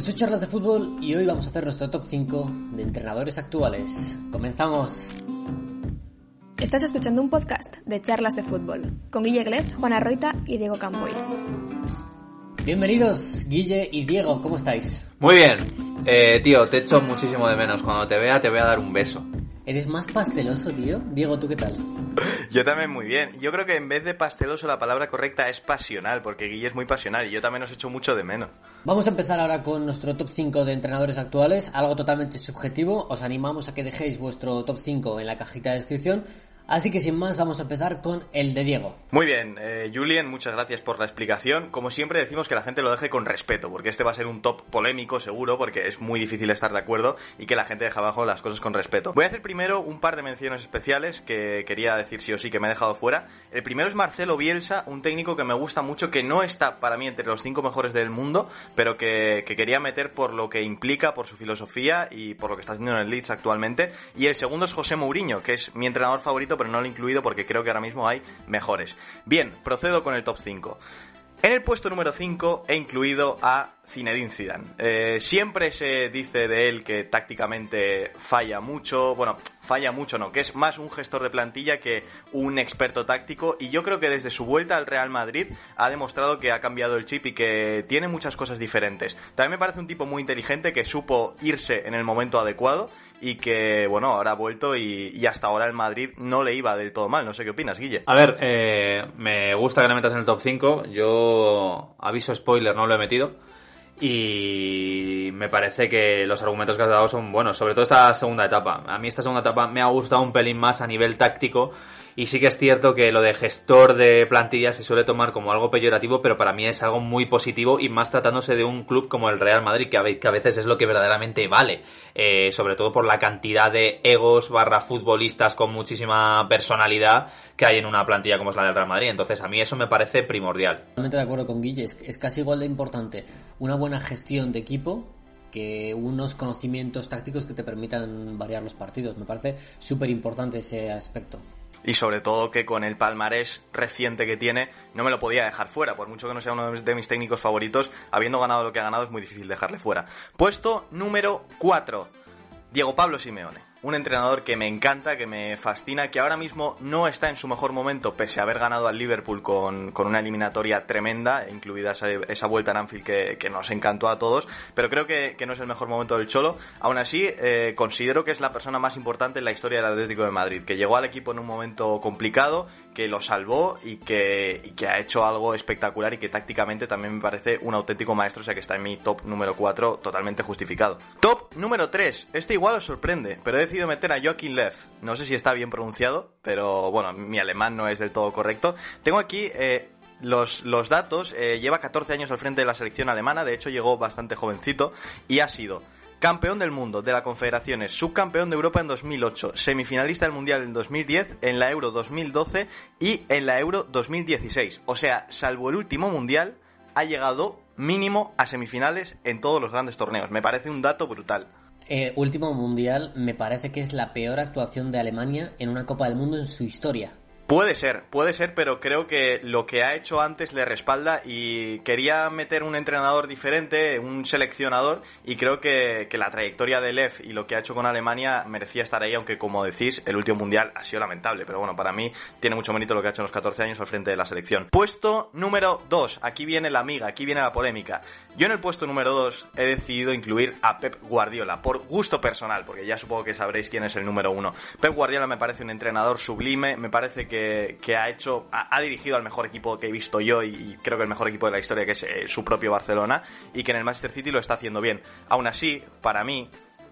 Esto es Charlas de Fútbol y hoy vamos a hacer nuestro top 5 de entrenadores actuales. ¡Comenzamos! Estás escuchando un podcast de Charlas de Fútbol con Guille Glez, Juana Roita y Diego Camboy. Bienvenidos, Guille y Diego, ¿cómo estáis? Muy bien. Eh, tío, te echo muchísimo de menos. Cuando te vea, te voy a dar un beso. ¿Eres más pasteloso, tío? Diego, ¿tú qué tal? Yo también muy bien. Yo creo que en vez de pasteloso la palabra correcta es pasional, porque Guille es muy pasional y yo también os echo mucho de menos. Vamos a empezar ahora con nuestro top 5 de entrenadores actuales, algo totalmente subjetivo. Os animamos a que dejéis vuestro top 5 en la cajita de descripción Así que sin más, vamos a empezar con el de Diego. Muy bien, eh, Julien, muchas gracias por la explicación. Como siempre decimos que la gente lo deje con respeto, porque este va a ser un top polémico seguro, porque es muy difícil estar de acuerdo y que la gente deje abajo las cosas con respeto. Voy a hacer primero un par de menciones especiales que quería decir sí o sí que me he dejado fuera. El primero es Marcelo Bielsa, un técnico que me gusta mucho, que no está para mí entre los cinco mejores del mundo, pero que quería meter por lo que implica, por su filosofía y por lo que está haciendo en el Leeds actualmente. Y el segundo es José Mourinho, que es mi entrenador favorito, pero no lo he incluido porque creo que ahora mismo hay mejores. Bien, procedo con el top 5. En el puesto número 5 he incluido a Zinedine Zidane. Eh, siempre se dice de él que tácticamente falla mucho, bueno, falla mucho no, que es más un gestor de plantilla que un experto táctico y yo creo que desde su vuelta al Real Madrid ha demostrado que ha cambiado el chip y que tiene muchas cosas diferentes. También me parece un tipo muy inteligente que supo irse en el momento adecuado y que, bueno, ahora ha vuelto y, hasta ahora el Madrid no le iba del todo mal. No sé qué opinas, Guille. A ver, eh, me gusta que le metas en el top 5. Yo, aviso spoiler, no lo he metido. Y me parece que los argumentos que has dado son buenos, sobre todo esta segunda etapa. A mí esta segunda etapa me ha gustado un pelín más a nivel táctico y sí que es cierto que lo de gestor de plantilla se suele tomar como algo peyorativo, pero para mí es algo muy positivo y más tratándose de un club como el Real Madrid, que a veces es lo que verdaderamente vale, eh, sobre todo por la cantidad de egos barra futbolistas con muchísima personalidad que hay en una plantilla como es la del Real Madrid. Entonces a mí eso me parece primordial. Totalmente de acuerdo con Guille, es casi igual de importante una buena gestión de equipo que unos conocimientos tácticos que te permitan variar los partidos. Me parece súper importante ese aspecto y sobre todo que con el palmarés reciente que tiene no me lo podía dejar fuera, por mucho que no sea uno de mis técnicos favoritos, habiendo ganado lo que ha ganado es muy difícil dejarle fuera. Puesto número 4, Diego Pablo Simeone un entrenador que me encanta, que me fascina, que ahora mismo no está en su mejor momento, pese a haber ganado al Liverpool con, una eliminatoria tremenda, incluida esa, vuelta en Anfield que, nos encantó a todos, pero creo que, no es el mejor momento del Cholo. Aún así, eh, considero que es la persona más importante en la historia del Atlético de Madrid, que llegó al equipo en un momento complicado, que lo salvó y que, que ha hecho algo espectacular y que tácticamente también me parece un auténtico maestro, o sea que está en mi top número 4 totalmente justificado. Top número 3, este igual os sorprende, pero he decidido meter a Joachim Lev. No sé si está bien pronunciado, pero bueno, mi alemán no es del todo correcto. Tengo aquí eh, los, los, datos. Eh, lleva 14 años al frente de la selección alemana, de hecho llegó bastante jovencito y ha sido campeón del mundo de la Confederaciones, subcampeón de Europa en 2008, semifinalista del Mundial en 2010, en la Euro 2012 y en la Euro 2016. O sea, salvo el último Mundial, ha llegado mínimo a semifinales en todos los grandes torneos. Me parece un dato brutal. Eh, último mundial me parece que es la peor actuación de Alemania en una Copa del Mundo en su historia. Puede ser, puede ser, pero creo que lo que ha hecho antes le respalda y quería meter un entrenador diferente, un seleccionador, y creo que, la trayectoria de Lev y lo que ha hecho con Alemania merecía estar ahí, aunque como decís, el último mundial ha sido lamentable, pero bueno, para mí tiene mucho mérito lo que ha hecho en los 14 años al frente de la selección. Puesto número 2, aquí viene la amiga, aquí viene la polémica. Yo en el puesto número 2 he decidido incluir a Pep Guardiola, por gusto personal, porque ya supongo que sabréis quién es el número 1. Pep Guardiola me parece un entrenador sublime, me parece que que, ha hecho, ha, dirigido al mejor equipo que he visto yo y, creo que el mejor equipo de la historia, que es eh, su propio Barcelona, y que en el Manchester City lo está haciendo bien. Aún así, para mí,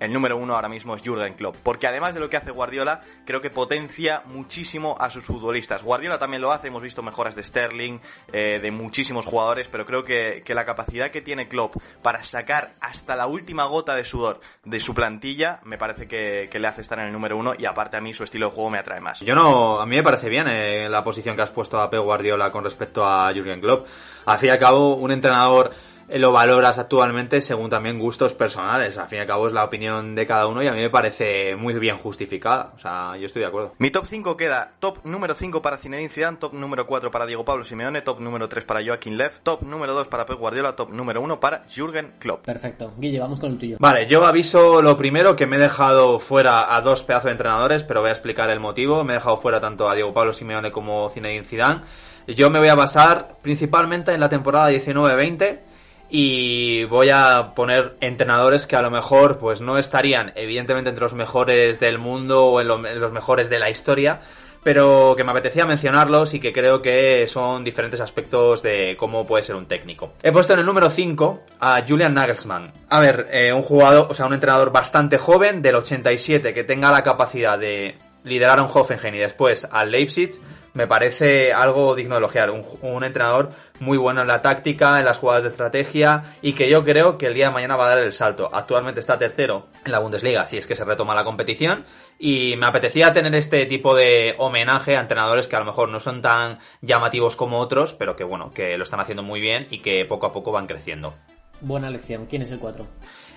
el número uno ahora mismo es Jurgen Klopp. Porque además de lo que hace Guardiola, creo que potencia muchísimo a sus futbolistas. Guardiola también lo hace, hemos visto mejoras de Sterling, eh, de muchísimos jugadores, pero creo que, la capacidad que tiene Klopp para sacar hasta la última gota de sudor de su plantilla, me parece que, le hace estar en el número uno y aparte a mí su estilo de juego me atrae más. Yo no, a mí me parece bien eh, la posición que has puesto a Pep Guardiola con respecto a Jurgen Klopp. Al fin y al cabo, un entrenador lo valoras actualmente según también gustos personales. Al fin y al cabo es la opinión de cada uno y a mí me parece muy bien justificada. O sea, yo estoy de acuerdo. Mi top 5 queda top número 5 para Zinedine Zidane, top número 4 para Diego Pablo Simeone, top número 3 para Joaquín Lev, top número 2 para Pep Guardiola, top número 1 para Jürgen Klopp. Perfecto. Guille, vamos con el tuyo. Vale, yo aviso lo primero que me he dejado fuera a dos pedazos de entrenadores, pero voy a explicar el motivo. Me he dejado fuera tanto a Diego Pablo Simeone como Zinedine Zidane. Yo me voy a basar principalmente en la temporada 19-20 y voy a poner entrenadores que a lo mejor pues no estarían evidentemente entre los mejores del mundo o en, lo- en los mejores de la historia pero que me apetecía mencionarlos y que creo que son diferentes aspectos de cómo puede ser un técnico. He puesto en el número 5 a Julian Nagelsmann. A ver, eh, un jugador, o sea, un entrenador bastante joven, del 87, que tenga la capacidad de liderar a un Hoffenheim y después al Leipzig, me parece algo digno de elogiar. Un, un entrenador muy bueno en la táctica, en las jugadas de estrategia y que yo creo que el día de mañana va a dar el salto. Actualmente está tercero en la Bundesliga, si es que se retoma la competición. Y me apetecía tener este tipo de homenaje a entrenadores que a lo mejor no son tan llamativos como otros, pero que bueno, que lo están haciendo muy bien y que poco a poco van creciendo. Buena elección. ¿Quién es el 4?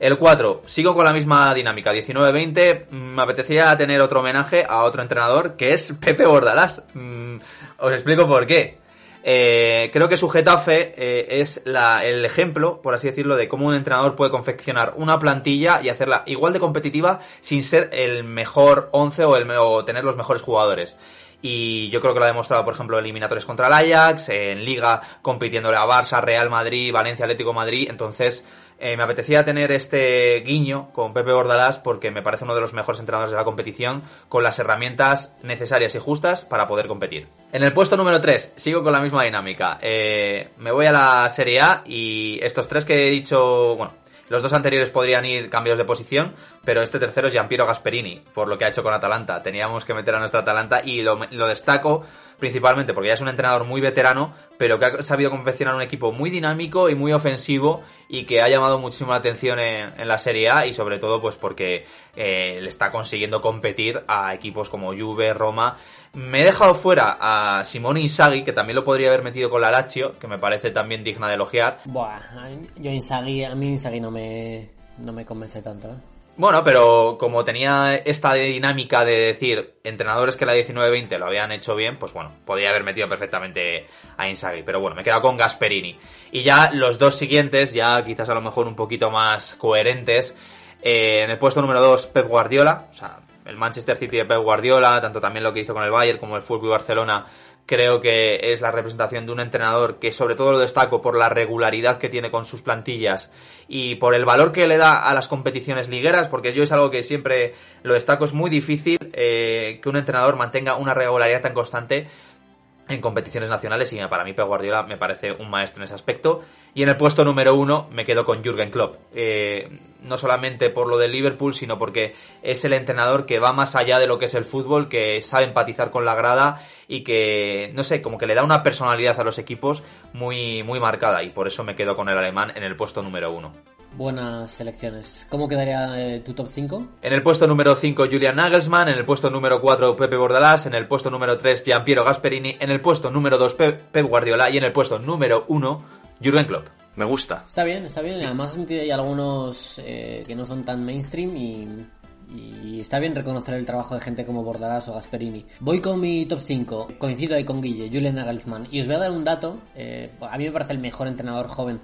El 4, sigo con la misma dinámica, 19-20, mm, me apetecía tener otro homenaje a otro entrenador que es Pepe Bordalás. Mm, os explico por qué. Eh, creo que su Getafe eh, es el ejemplo, por así decirlo, de cómo un entrenador puede confeccionar una plantilla y hacerla igual de competitiva sin ser el mejor 11 o, el, o tener los mejores jugadores. Y yo creo que lo ha demostrado, por ejemplo, eliminatorios contra el Ajax, en Liga compitiéndole a Barça, Real Madrid, Valencia, Atlético Madrid. Entonces, eh, me apetecía tener este guiño con Pepe Bordalás porque me parece uno de los mejores entrenadores de la competición con las herramientas necesarias y justas para poder competir. En el puesto número 3, sigo con la misma dinámica. Eh, me voy a la Serie A y estos tres que he dicho, bueno, los dos anteriores podrían ir cambios de posición, pero este tercero es Giampiero Gasperini, por lo que ha hecho con Atalanta. Teníamos que meter a nuestra Atalanta y lo, destaco principalmente porque ya es un entrenador muy veterano, pero que ha sabido confeccionar un equipo muy dinámico y muy ofensivo y que ha llamado muchísimo la atención en, en la Serie A y sobre todo pues porque eh, le está consiguiendo competir a equipos como Juve, Roma. Me he dejado fuera a Simone Inzaghi, que también lo podría haber metido con la Lazio, que me parece también digna de elogiar. Buah, yo Inzaghi, a mí Inzaghi no me, no me convence tanto, ¿eh? Bueno, pero como tenía esta dinámica de decir entrenadores que la 19-20 lo habían hecho bien, pues bueno, podría haber metido perfectamente a Inzaghi. Pero bueno, me he quedado con Gasperini. Y ya los dos siguientes, ya quizás a lo mejor un poquito más coherentes. Eh, en el puesto número 2, Pep Guardiola. O sea, el Manchester City de Pep Guardiola, tanto también lo que hizo con el Bayern como el Fútbol Barcelona, creo que es la representación de un entrenador que sobre todo lo destaco por la regularidad que tiene con sus plantillas y por el valor que le da a las competiciones ligueras, porque yo es algo que siempre lo destaco, es muy difícil eh, que un entrenador mantenga una regularidad tan constante en competiciones nacionales y para mí Pep Guardiola me parece un maestro en ese aspecto. Y en el puesto número uno me quedo con Jürgen Klopp. Eh, no solamente por lo del Liverpool, sino porque es el entrenador que va más allá de lo que es el fútbol, que sabe empatizar con la grada y que, no sé, como que le da una personalidad a los equipos muy, muy marcada. Y por eso me quedo con el alemán en el puesto número uno. Buenas selecciones. ¿Cómo quedaría eh, tu top 5? En el puesto número 5 Julian Nagelsmann, en el puesto número 4 Pepe Bordalás, en el puesto número 3 Giampiero Gasperini, en el puesto número 2 Pep, Pep Guardiola y en el puesto número 1 Jürgen Klopp. Me gusta. Está bien, está bien. Además, ahí algunos eh, que no son tan mainstream y, y está bien reconocer el trabajo de gente como Bordalás o Gasperini. Voy con mi top 5. Coincido ahí con Guille, Julian Nagelsmann. Y os voy a dar un dato. eh, a mí me parece el mejor entrenador joven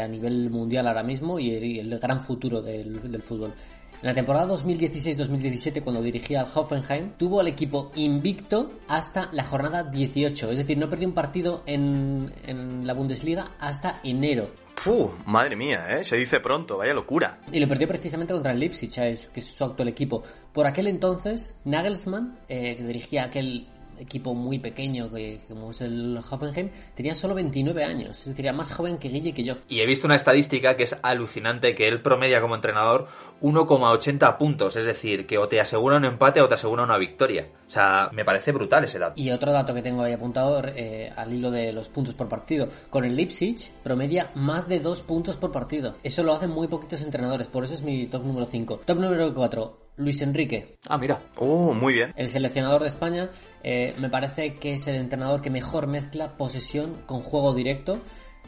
a nivel mundial ahora mismo y el, y el gran futuro del, del fútbol. En la temporada 2016-2017, cuando dirigía al Hoffenheim, tuvo al equipo invicto hasta la jornada 18. Es decir, no perdió un partido en, en la Bundesliga hasta enero. Puh, madre mía, ¿eh? Se dice pronto, vaya locura. Y lo perdió precisamente contra el Leipzig, ¿sabes? que es su actual equipo. Por aquel entonces, Nagelsmann, eh, que dirigía aquel equipo muy pequeño que, como es el Hoffenheim, tenía solo 29 años. Es decir, era más joven que Guille y que yo. Y he visto una estadística que es alucinante, que él promedia como entrenador 1,80 puntos, es decir, que o te asegura un empate o te asegura una victoria. O sea, me parece brutal ese dato. Y otro dato que tengo ahí apuntado eh, al hilo de los puntos por partido. Con el Leipzig promedia más de 2 puntos por partido. Eso lo hacen muy poquitos entrenadores, por eso es mi top número 5. Top número 4, Luis Enrique. Ah, mira. Oh, muy bien. El seleccionador de España eh, me parece que es el entrenador que mejor mezcla posesión con juego directo.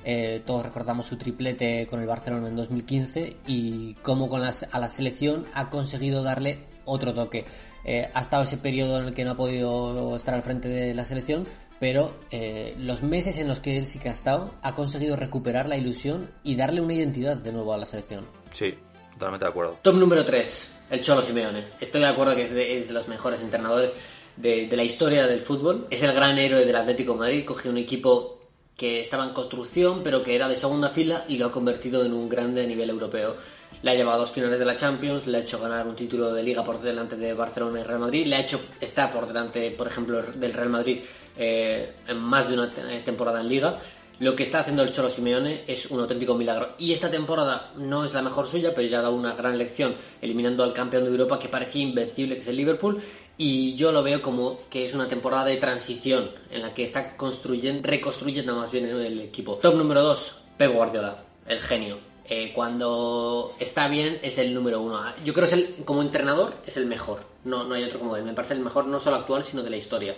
Eh, todos recordamos su triplete con el Barcelona en 2015 y cómo con las, a la selección ha conseguido darle otro toque. Eh, ha estado ese periodo en el que no ha podido estar al frente de la selección, pero eh, los meses en los que él sí que ha estado ha conseguido recuperar la ilusión y darle una identidad de nuevo a la selección. Sí, totalmente de acuerdo. Top número 3, el Cholo Simeone. Estoy de acuerdo que es de, es de los mejores entrenadores de, de, la historia del fútbol. Es el gran héroe del Atlético de Madrid. Cogió un equipo que estaba en construcción, pero que era de segunda fila y lo ha convertido en un grande a nivel europeo. Le ha llevado a dos finales de la Champions, le ha hecho ganar un título de liga por delante de Barcelona y Real Madrid, le ha hecho estar por delante, por ejemplo, del Real Madrid eh, en más de una temporada en liga. Lo que está haciendo el Cholo Simeone es un auténtico milagro. Y esta temporada no es la mejor suya, pero ya ha dado una gran lección, eliminando al campeón de Europa que parecía invencible, que es el Liverpool. Y yo lo veo como que es una temporada de transición en la que está construyendo, reconstruyendo más bien el equipo. Top número 2, Pep Guardiola, el genio. Eh, cuando está bien es el número uno. Yo creo que como entrenador es el mejor. No, no hay otro como él. Me parece el mejor no solo actual, sino de la historia.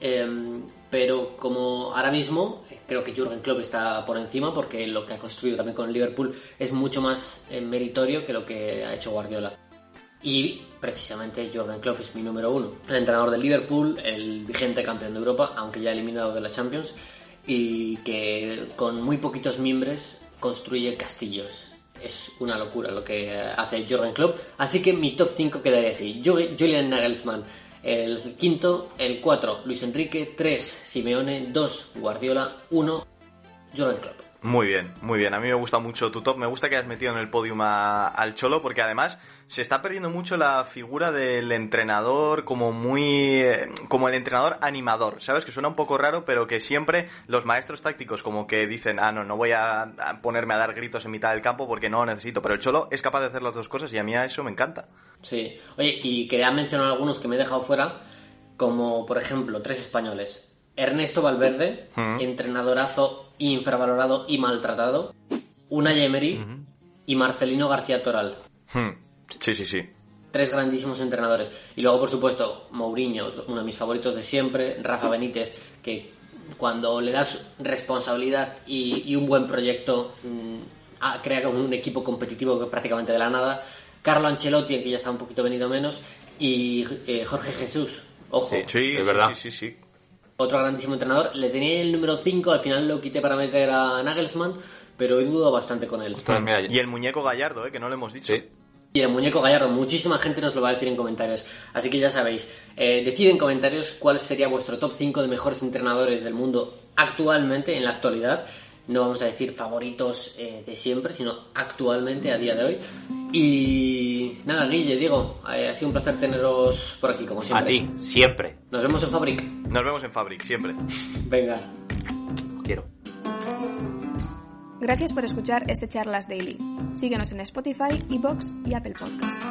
Eh, pero como ahora mismo creo que Jürgen Klopp está por encima porque lo que ha construido también con Liverpool es mucho más eh, meritorio que lo que ha hecho Guardiola. Y precisamente Jürgen Klopp es mi número uno. El entrenador del Liverpool, el vigente campeón de Europa, aunque ya eliminado de la Champions, y que con muy poquitos miembros construye castillos. Es una locura lo que hace Jürgen Klopp. Así que mi top 5 quedaría así. Julian Nagelsmann, el quinto, el 4, Luis Enrique, 3, Simeone, 2, Guardiola, 1, Jürgen Klopp. Muy bien, muy bien. A mí me gusta mucho tu top. Me gusta que hayas metido en el podium a, al Cholo porque además se está perdiendo mucho la figura del entrenador como muy... como el entrenador animador. ¿Sabes? Que suena un poco raro, pero que siempre los maestros tácticos como que dicen, ah, no, no voy a, ponerme a dar gritos en mitad del campo porque no lo necesito. Pero el Cholo es capaz de hacer las dos cosas y a mí a eso me encanta. Sí. Oye, y quería mencionar algunos que me he dejado fuera, como por ejemplo tres españoles. Ernesto Valverde, entrenadorazo infravalorado y maltratado. Unai Emery y Marcelino García Toral. Hmm. Sí, sí, sí. Tres grandísimos entrenadores. Y luego, por supuesto, Mourinho, uno de mis favoritos de siempre. Rafa Benítez, que cuando le das responsabilidad y, y un buen proyecto, mm, ah, crea como un equipo competitivo que prácticamente de la nada. Carlo Ancelotti, que ya está un poquito venido menos. Y eh, Jorge Jesús. Ojo. Sí. Sí, Es sí, verdad. sí, sí, sí. Otro grandísimo entrenador. Le tenía el número 5, al final lo quité para meter a Nagelsmann, pero he dudado bastante con él. Ostras, mira, Y el muñeco Gallardo, ¿eh? que no lo hemos dicho. Sí. Y el muñeco Gallardo, muchísima gente nos lo va a decir en comentarios. Así que ya sabéis, eh, decid en comentarios cuál sería vuestro top 5 de mejores entrenadores del mundo actualmente, en la actualidad. No vamos a decir favoritos eh, de siempre, sino actualmente, a día de hoy. Y nada, Guille, Diego, eh, ha sido un placer teneros por aquí, como A siempre. ti, siempre. Nos vemos en Fabric. Nos vemos en Fabric, siempre. Venga. Quiero. Gracias por escuchar este Charlas Daily. Síguenos en Spotify, Evox y Apple Podcast.